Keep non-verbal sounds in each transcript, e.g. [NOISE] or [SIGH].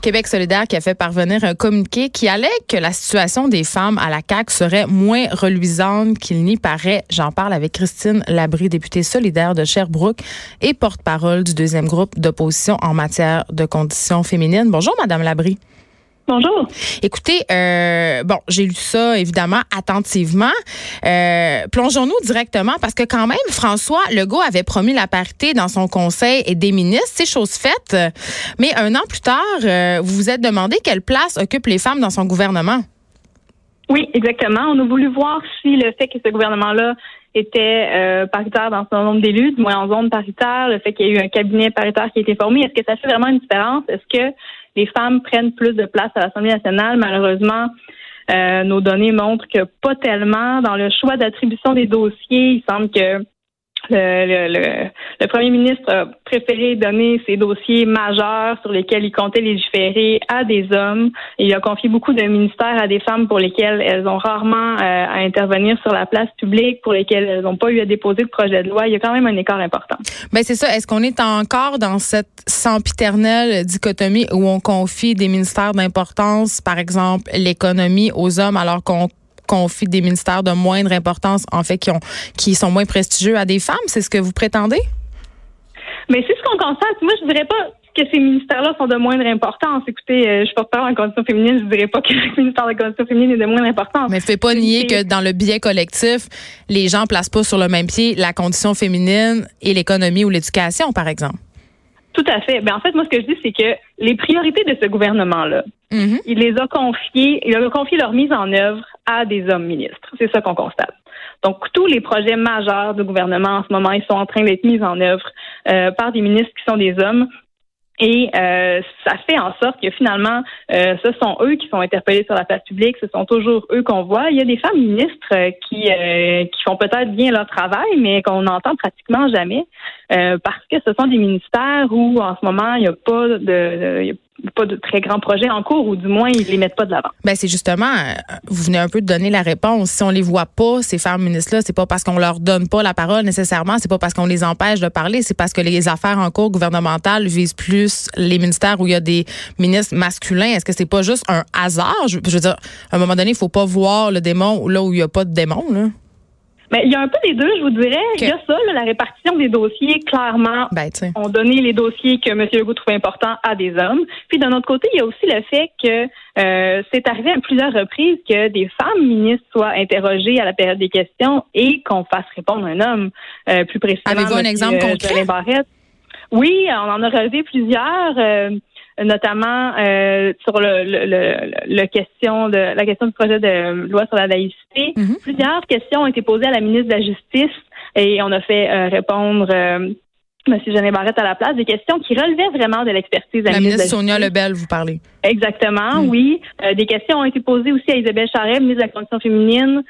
Québec solidaire qui a fait parvenir un communiqué qui allait que la situation des femmes à la CAQ serait moins reluisante qu'il n'y paraît. J'en parle avec Christine Labry, députée solidaire de Sherbrooke et porte-parole du deuxième groupe d'opposition en matière de conditions féminines. Bonjour, Madame Labry. Bonjour. Écoutez, euh, bon, j'ai lu ça évidemment attentivement. Euh, plongeons-nous directement parce que quand même, François Legault avait promis la parité dans son conseil et des ministres, c'est chose faite. Mais un an plus tard, euh, vous vous êtes demandé quelle place occupent les femmes dans son gouvernement. Oui, exactement. On a voulu voir si le fait que ce gouvernement-là était paritaire dans son nombre d'élus, du moins en zone paritaire, le fait qu'il y ait eu un cabinet paritaire qui a été formé, est-ce que ça fait vraiment une différence? Est-ce que les femmes prennent plus de place à l'Assemblée nationale. Malheureusement, euh, nos données montrent que pas tellement. Dans le choix d'attribution des dossiers, il semble que le, le, premier ministre a préféré donner ces dossiers majeurs sur lesquels il comptait légiférer à des hommes. Il a confié beaucoup de ministères à des femmes pour lesquelles elles ont rarement euh, à intervenir sur la place publique, pour lesquelles elles n'ont pas eu à déposer de projet de loi. Il y a quand même un écart important. Ben c'est ça. Est-ce qu'on est encore dans cette sempiternelle dichotomie où on confie des ministères d'importance, par exemple l'économie, aux hommes, alors qu'on confie des ministères de moindre importance, en fait, qui, ont, qui sont moins prestigieux à des femmes? C'est ce que vous prétendez? Mais c'est ce qu'on constate. Moi, je dirais pas que ces ministères-là sont de moindre importance. Écoutez, euh, je porte pas en condition féminine, je dirais pas que [LAUGHS] le ministère de la condition féminine est de moindre importance. Mais fais pas nier que dans le biais collectif, les gens placent pas sur le même pied la condition féminine et l'économie ou l'éducation, par exemple. Tout à fait. Ben, en fait, moi, ce que je dis, c'est que les priorités de ce gouvernement-là, mm-hmm. il les a confiées, il a confié leur mise en œuvre à des hommes ministres. C'est ça qu'on constate. Donc, tous les projets majeurs du gouvernement en ce moment, ils sont en train d'être mis en œuvre euh, par des ministres qui sont des hommes. Et euh, ça fait en sorte que finalement, euh, ce sont eux qui sont interpellés sur la place publique, ce sont toujours eux qu'on voit. Il y a des femmes ministres qui, qui font peut-être bien leur travail, mais qu'on n'entend pratiquement jamais, parce que ce sont des ministères où en ce moment, il n'y a pas de, pas de très grands projets en cours ou du moins ils les mettent pas de l'avant. Ben c'est justement euh, vous venez un peu de donner la réponse. Si on les voit pas ces femmes ministres là, c'est pas parce qu'on leur donne pas la parole nécessairement, c'est pas parce qu'on les empêche de parler, c'est parce que les affaires en cours gouvernementales visent plus les ministères où il y a des ministres masculins. Est-ce que c'est pas juste un hasard? Je, veux dire à un moment donné, il faut pas voir le démon là où il y a pas de démon là. Mais il y a un peu des deux, je vous dirais. Il y a ça, la répartition des dossiers, clairement. Ben, on donnait les dossiers que M. Legault trouvait importants à des hommes. Puis d'un autre côté, il y a aussi le fait que euh, c'est arrivé à plusieurs reprises que des femmes ministres soient interrogées à la période des questions et qu'on fasse répondre un homme. Euh, plus précisément, Avez-vous un exemple concret? Oui, on en a relevé plusieurs. Euh, notamment euh, sur le, le, le, question de la question du projet de loi sur la laïcité. Mhm. Plusieurs questions ont été posées à la ministre de la Justice et on a fait euh, répondre euh, M. Jeannet Barrette à la place, des questions qui relevaient vraiment de l'expertise de la, ministre, Sonia Lebel, vous parlez. Exactement, mhm. oui. des questions ont été posées aussi à Isabelle Charret, ministre de la Condition féminine.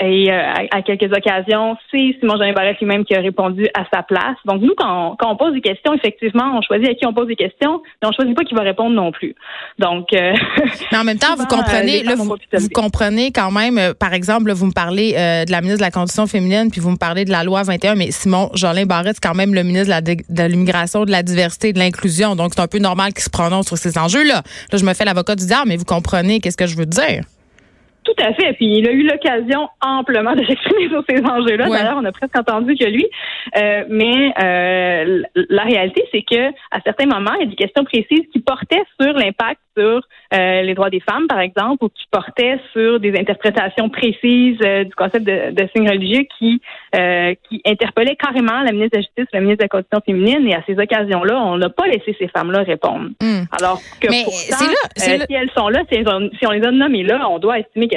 Et euh, à, quelques occasions, c'est Simon Jean Barrette lui-même qui a répondu à sa place. Donc nous, quand on, pose des questions, effectivement, on choisit à qui on pose des questions, mais on choisit pas qui va répondre non plus. Donc, euh, [LAUGHS] mais en même temps, vous comprenez, euh, vous, comprenez quand même. par exemple, vous me parlez de la ministre de la Condition féminine, puis vous me parlez de la loi 21, mais Simon Jean Barrette, c'est quand même le ministre de l'immigration, de, la diversité, et de l'inclusion. Donc c'est un peu normal qu'il se prononce sur ces enjeux-là. Là, je me fais l'avocat du diable, mais vous comprenez qu'est-ce que je veux dire. Tout à fait. Puis il a eu l'occasion amplement [LAUGHS] de s'exprimer sur ces enjeux-là. D'ailleurs, on a presque entendu que lui. Euh, mais euh, la réalité, c'est que à certains moments, il y a des questions précises qui portaient sur l'impact sur euh, les droits des femmes, par exemple, ou qui portaient sur des interprétations précises euh, du concept de, de signe religieux qui euh, qui interpellaient carrément la ministre de la Justice, la ministre de la Condition féminine. Et à ces occasions-là, on n'a pas laissé ces femmes-là répondre. Hmm. Alors que pourtant, si elles sont là, si, on les a nommées là, on doit estimer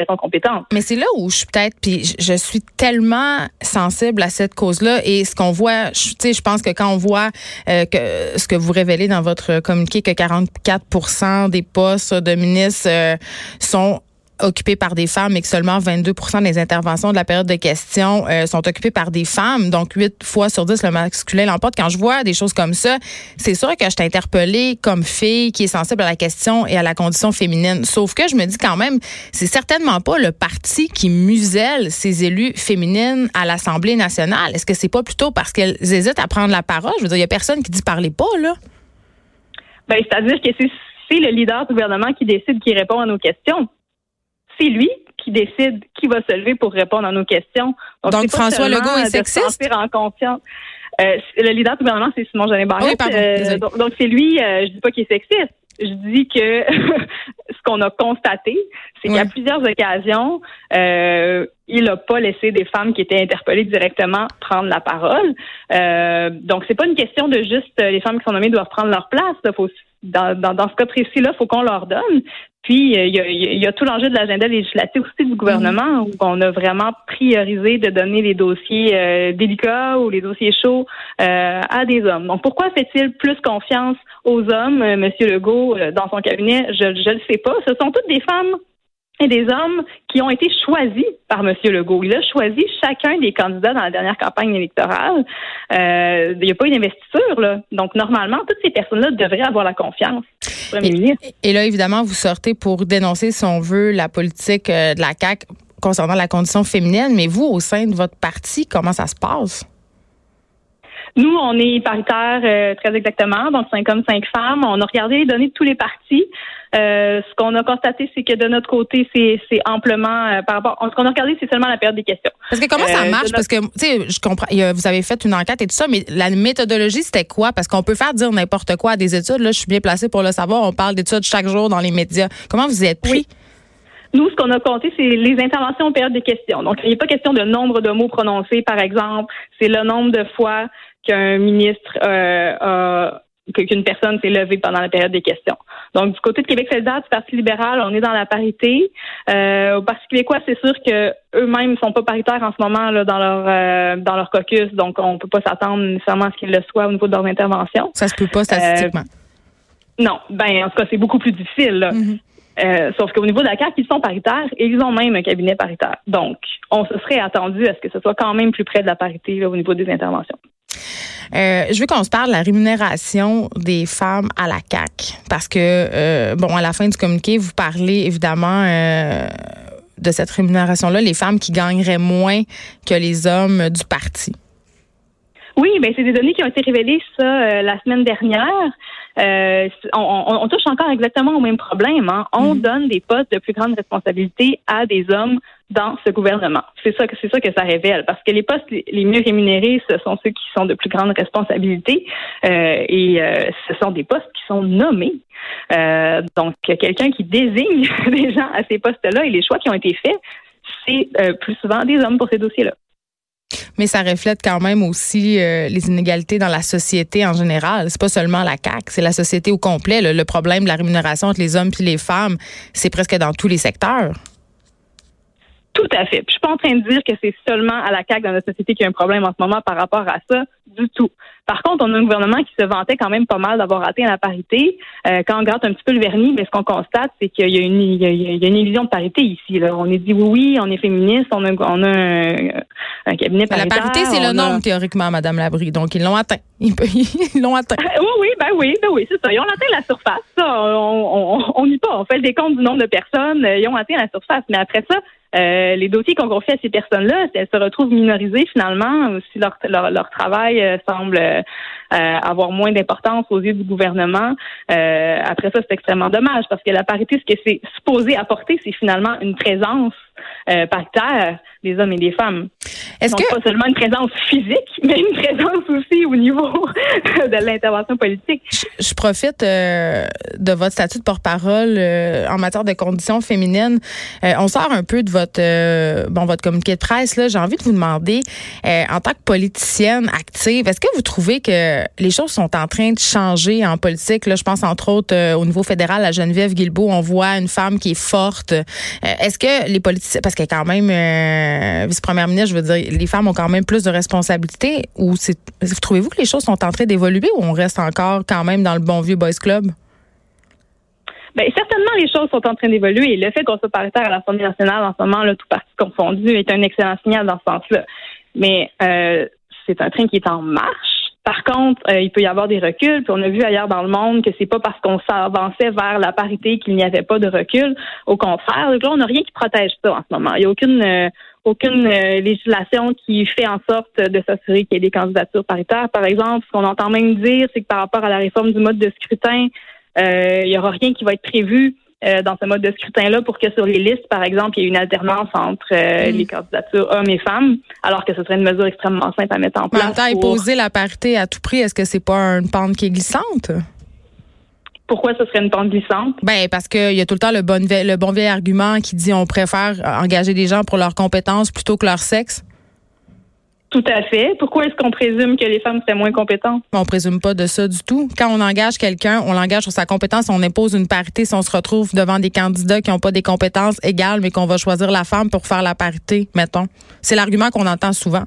Mais c'est là où je suis peut-être, puis je suis tellement sensible à cette cause-là et ce qu'on voit, tu sais, je pense que quand on voit que ce que vous révélez dans votre communiqué, que 44% des postes de ministres euh, sont occupés par des femmes et que seulement 22% des interventions de la période de questions euh, sont occupées par des femmes. Donc, 8 fois sur 10, le masculin l'emporte. Quand je vois des choses comme ça, c'est sûr que je t'ai interpellée comme fille qui est sensible à la question et à la condition féminine. Sauf que je me dis quand même, c'est certainement pas le parti qui muselle ses élus féminines à l'Assemblée nationale. Est-ce que c'est pas plutôt parce qu'elles hésitent à prendre la parole? Je veux dire, il y a personne qui dit parlez pas, là. Ben, c'est-à-dire que c'est le leader du gouvernement qui décide qui répond à nos questions. C'est lui qui décide qui va se lever pour répondre à nos questions. Donc, François Legault est sexiste? en confiance. Euh, le leader du gouvernement, c'est Simon Jeannet Barrette. Euh, donc, c'est lui, euh, je dis pas qu'il est sexiste. Je dis que [LAUGHS] ce qu'on a constaté, c'est qu'à plusieurs occasions, il n'a pas laissé des femmes qui étaient interpellées directement prendre la parole. Euh, donc, c'est pas une question de juste les femmes qui sont nommées doivent prendre leur place. Faut, dans, dans, dans, ce cas précis-là, il faut qu'on leur donne. Puis, il y a, il y a tout l'enjeu de l'agenda législatif aussi du gouvernement où on a vraiment priorisé de donner les dossiers euh, délicats ou les dossiers chauds euh, à des hommes. Donc, pourquoi fait-il plus confiance aux hommes, euh, M. Legault, dans son cabinet? Je ne le sais pas. Ce sont toutes des femmes et des hommes qui ont été choisis par M. Legault. Il a choisi chacun des candidats dans la dernière campagne électorale. Euh, il n'y a pas une investiture, là. Donc, normalement, toutes ces personnes-là devraient avoir la confiance. Et, et, là, évidemment, vous sortez pour dénoncer, si on veut, la politique euh, de la CAQ concernant la condition féminine. Mais vous, au sein de votre parti, comment ça se passe? Nous, on est paritaire euh, très exactement, donc cinq hommes, cinq femmes. On a regardé les données de tous les partis. Euh, ce qu'on a constaté, c'est que de notre côté, c'est, amplement euh, par rapport. Ce qu'on a regardé, c'est seulement la période des questions. Parce que comment ça marche? Parce que tu sais, je comprends. vous avez fait une enquête et tout ça, mais la méthodologie, c'était quoi? Parce qu'on peut faire dire n'importe quoi à des études. Là, je suis bien placée pour le savoir. On parle d'études chaque jour dans les médias. Comment vous y êtes pris? Nous, ce qu'on a compté, c'est les interventions en période des questions. Donc, il n'y a pas question de nombre de mots prononcés, par exemple. C'est le nombre de fois qu'un ministre euh, qu'une personne s'est levée pendant la période des questions. Donc, du côté de Québec solidaire, du Parti libéral, on est dans la parité. Euh, au Parti québécois, c'est sûr que eux-mêmes ne sont pas paritaires en ce moment là, dans leur euh, dans leur caucus, donc on ne peut pas s'attendre nécessairement à ce qu'ils le soient au niveau de leur intervention. Ça se peut pas statistiquement. Euh, non, ben en tout cas, c'est beaucoup plus difficile. Là. Mm-hmm. Sauf qu'au niveau de la CAQ, ils sont paritaires et ils ont même un cabinet paritaire. Donc, on se serait attendu à ce que ce soit quand même plus près de la parité au niveau des interventions. Euh, je veux qu'on se parle de la rémunération des femmes à la CAC parce que euh, bon à la fin du communiqué vous parlez évidemment euh, de cette rémunération là les femmes qui gagneraient moins que les hommes du parti. Oui, ben c'est des données qui ont été révélées ça la semaine dernière. Euh, on, touche encore exactement au même problème. Hein. On mhm. donne des postes de plus grande responsabilité à des hommes dans ce gouvernement. C'est ça que c'est ça que ça révèle, parce que les postes les mieux rémunérés, ce sont ceux qui sont de plus grande responsabilité, euh, et euh, ce sont des postes qui sont nommés. donc, quelqu'un qui désigne [LAUGHS] des gens à ces postes-là et les choix qui ont été faits, c'est plus souvent des hommes pour ces dossiers-là mais ça reflète quand même aussi euh, les inégalités dans la société en général. C'est pas seulement la CAC, c'est la société au complet. Le, problème de la rémunération entre les hommes et les femmes, c'est presque dans tous les secteurs. Tout à fait. je suis pas en train de dire que c'est seulement à la CAQ dans notre société qu'il y a un problème en ce moment par rapport à ça, du tout. Par contre, on a un gouvernement qui se vantait quand même pas mal d'avoir atteint la parité. Euh, quand on gratte un petit peu le vernis, mais ce qu'on constate, c'est qu'il y a une il y a, une illusion de parité ici. Là. On est dit oui, oui, on est féministe, on a, on a un, cabinet paritaire. La parité, c'est le nombre théoriquement, Madame Labrie. Donc ils l'ont atteint. Ils [LAUGHS] l'ont atteint. oui, oui, ben oui, ben oui, c'est ça. Ils ont atteint la surface. Ça, on n'y pas. On fait le décompte du nombre de personnes. Ils ont atteint la surface. Mais après ça, euh, les dossiers qu'on confie à ces personnes-là, elles se retrouvent minorisées finalement si leur, leur, leur travail euh, semble euh, avoir moins d'importance aux yeux du gouvernement. après ça, c'est extrêmement dommage parce que la parité, ce que c'est supposé apporter, c'est finalement une présence paritaire des hommes et des femmes. Est-ce que pas seulement une présence physique, [LAUGHS] mais une présence aussi au niveau [LAUGHS] de l'intervention politique. Je, profite euh, de votre statut de porte-parole euh, en matière de conditions féminines. Euh, on sort un peu de votre bon votre communiqué de presse là. J'ai envie de vous demander, en tant que politicienne active, est-ce que vous trouvez que les choses sont en train de changer en politique Là, je pense entre autres au niveau fédéral à Geneviève Guilbeault, on voit une femme qui est forte. est-ce que les politiciens, parce qu'elle est quand même vice-première ministre, je veux dire, les femmes ont quand même plus de responsabilités ou trouvez-vous que les choses sont en train d'évoluer ou on reste encore quand même dans le bon vieux boys club? Bien, certainement, les choses sont en train d'évoluer. Le fait qu'on soit paritaire à l'Assemblée nationale en ce moment, là, tout parti confondu, est un excellent signal dans ce sens-là. Mais euh, c'est un train qui est en marche. Par contre, euh, il peut y avoir des reculs. Puis on a vu ailleurs dans le monde que c'est pas parce qu'on s'avançait vers la parité qu'il n'y avait pas de recul. Au contraire, là, on n'a rien qui protège ça en ce moment. Il n'y a aucune euh, aucune euh, législation qui fait en sorte de s'assurer qu'il y ait des candidatures paritaires. Par exemple, ce qu'on entend même dire, c'est que par rapport à la réforme du mode de scrutin, il n'y aura rien qui va être prévu dans ce mode de scrutin-là pour que sur les listes, par exemple, il y ait une alternance entre mm. les candidatures hommes et femmes, alors que ce serait une mesure extrêmement simple à mettre en place. Mais pour... imposer la parité à tout prix, est-ce que c'est pas une pente qui est glissante? Pourquoi ce serait une pente glissante? Ben parce qu'il y a tout le temps le bon, le bon vieil argument qui dit on préfère engager des gens pour leurs compétences plutôt que leur sexe. Tout à fait. Pourquoi est-ce qu'on présume que les femmes seraient moins compétentes? On présume pas de ça du tout. Quand on engage quelqu'un, on l'engage sur sa compétence, on impose une parité si on se retrouve devant des candidats qui n'ont pas des compétences égales, mais qu'on va choisir la femme pour faire la parité, mettons. C'est l'argument qu'on entend souvent.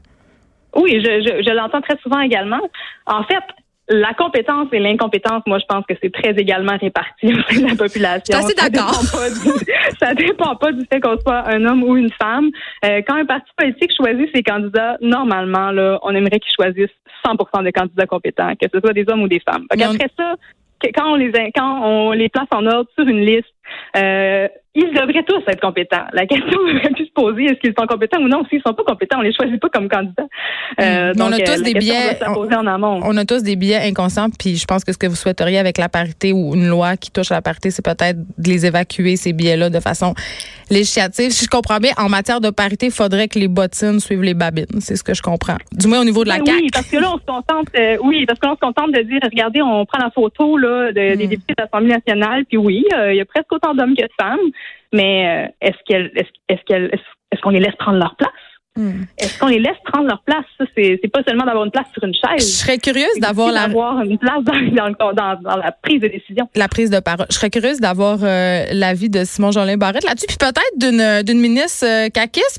Oui, je, je l'entends très souvent également. En fait, la compétence et l'incompétence, moi, je pense que c'est très également réparti au sein de la population. Je d'accord. [LAUGHS] Ça dépend pas du fait qu'on soit un homme ou une femme. Euh, quand un parti politique choisit ses candidats, normalement, là, on aimerait qu'ils choisissent 100% des candidats compétents, que ce soit des hommes ou des femmes. Après ça, quand on les quand on les place en ordre sur une liste, euh, ils devraient tous être compétents. La question [LAUGHS] aurait pu se poser est-ce qu'ils sont compétents ou non? S'ils sont pas compétents, on les choisit pas comme candidats. Euh, on a euh, tous des biais. On, a tous des biais inconscients. Puis je pense que ce que vous souhaiteriez avec la parité ou une loi qui touche à la parité, c'est peut-être de les évacuer ces biais-là de façon législative. Si je comprends bien, en matière de parité, il faudrait que les bottines suivent les babines. C'est ce que je comprends. Du moins au niveau de la CAQ. Oui, parce que là, on se contente. Euh, oui, parce que là, on se contente de dire, regardez, on prend la photo là des hmm. députés de l'Assemblée nationale. Puis oui, il y a presque autant d'hommes que de femmes mais euh, est-ce qu'elle est-ce qu'elle est-ce qu'on les laisse prendre leur place? Hmm. Est-ce qu'on les laisse prendre leur place? Ça, c'est, c'est pas seulement d'avoir une place sur une chaise. Je serais curieuse d'avoir la... une place dans, dans, dans, la prise de décision. La prise de parole. Je serais curieuse d'avoir euh, l'avis de Simon Jolin Barrette là-dessus, puis peut-être d'une, d'une ministre euh,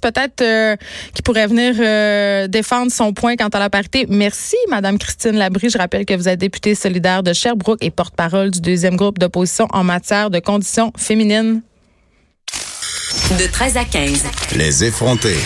peut-être euh, qui pourrait venir euh, défendre son point quant à la parité. Merci, Madame Christine Labrie. Je rappelle que vous êtes députée solidaire de Sherbrooke et porte-parole du deuxième groupe d'opposition en matière de conditions féminines. De 13 à 15. Les effrontés.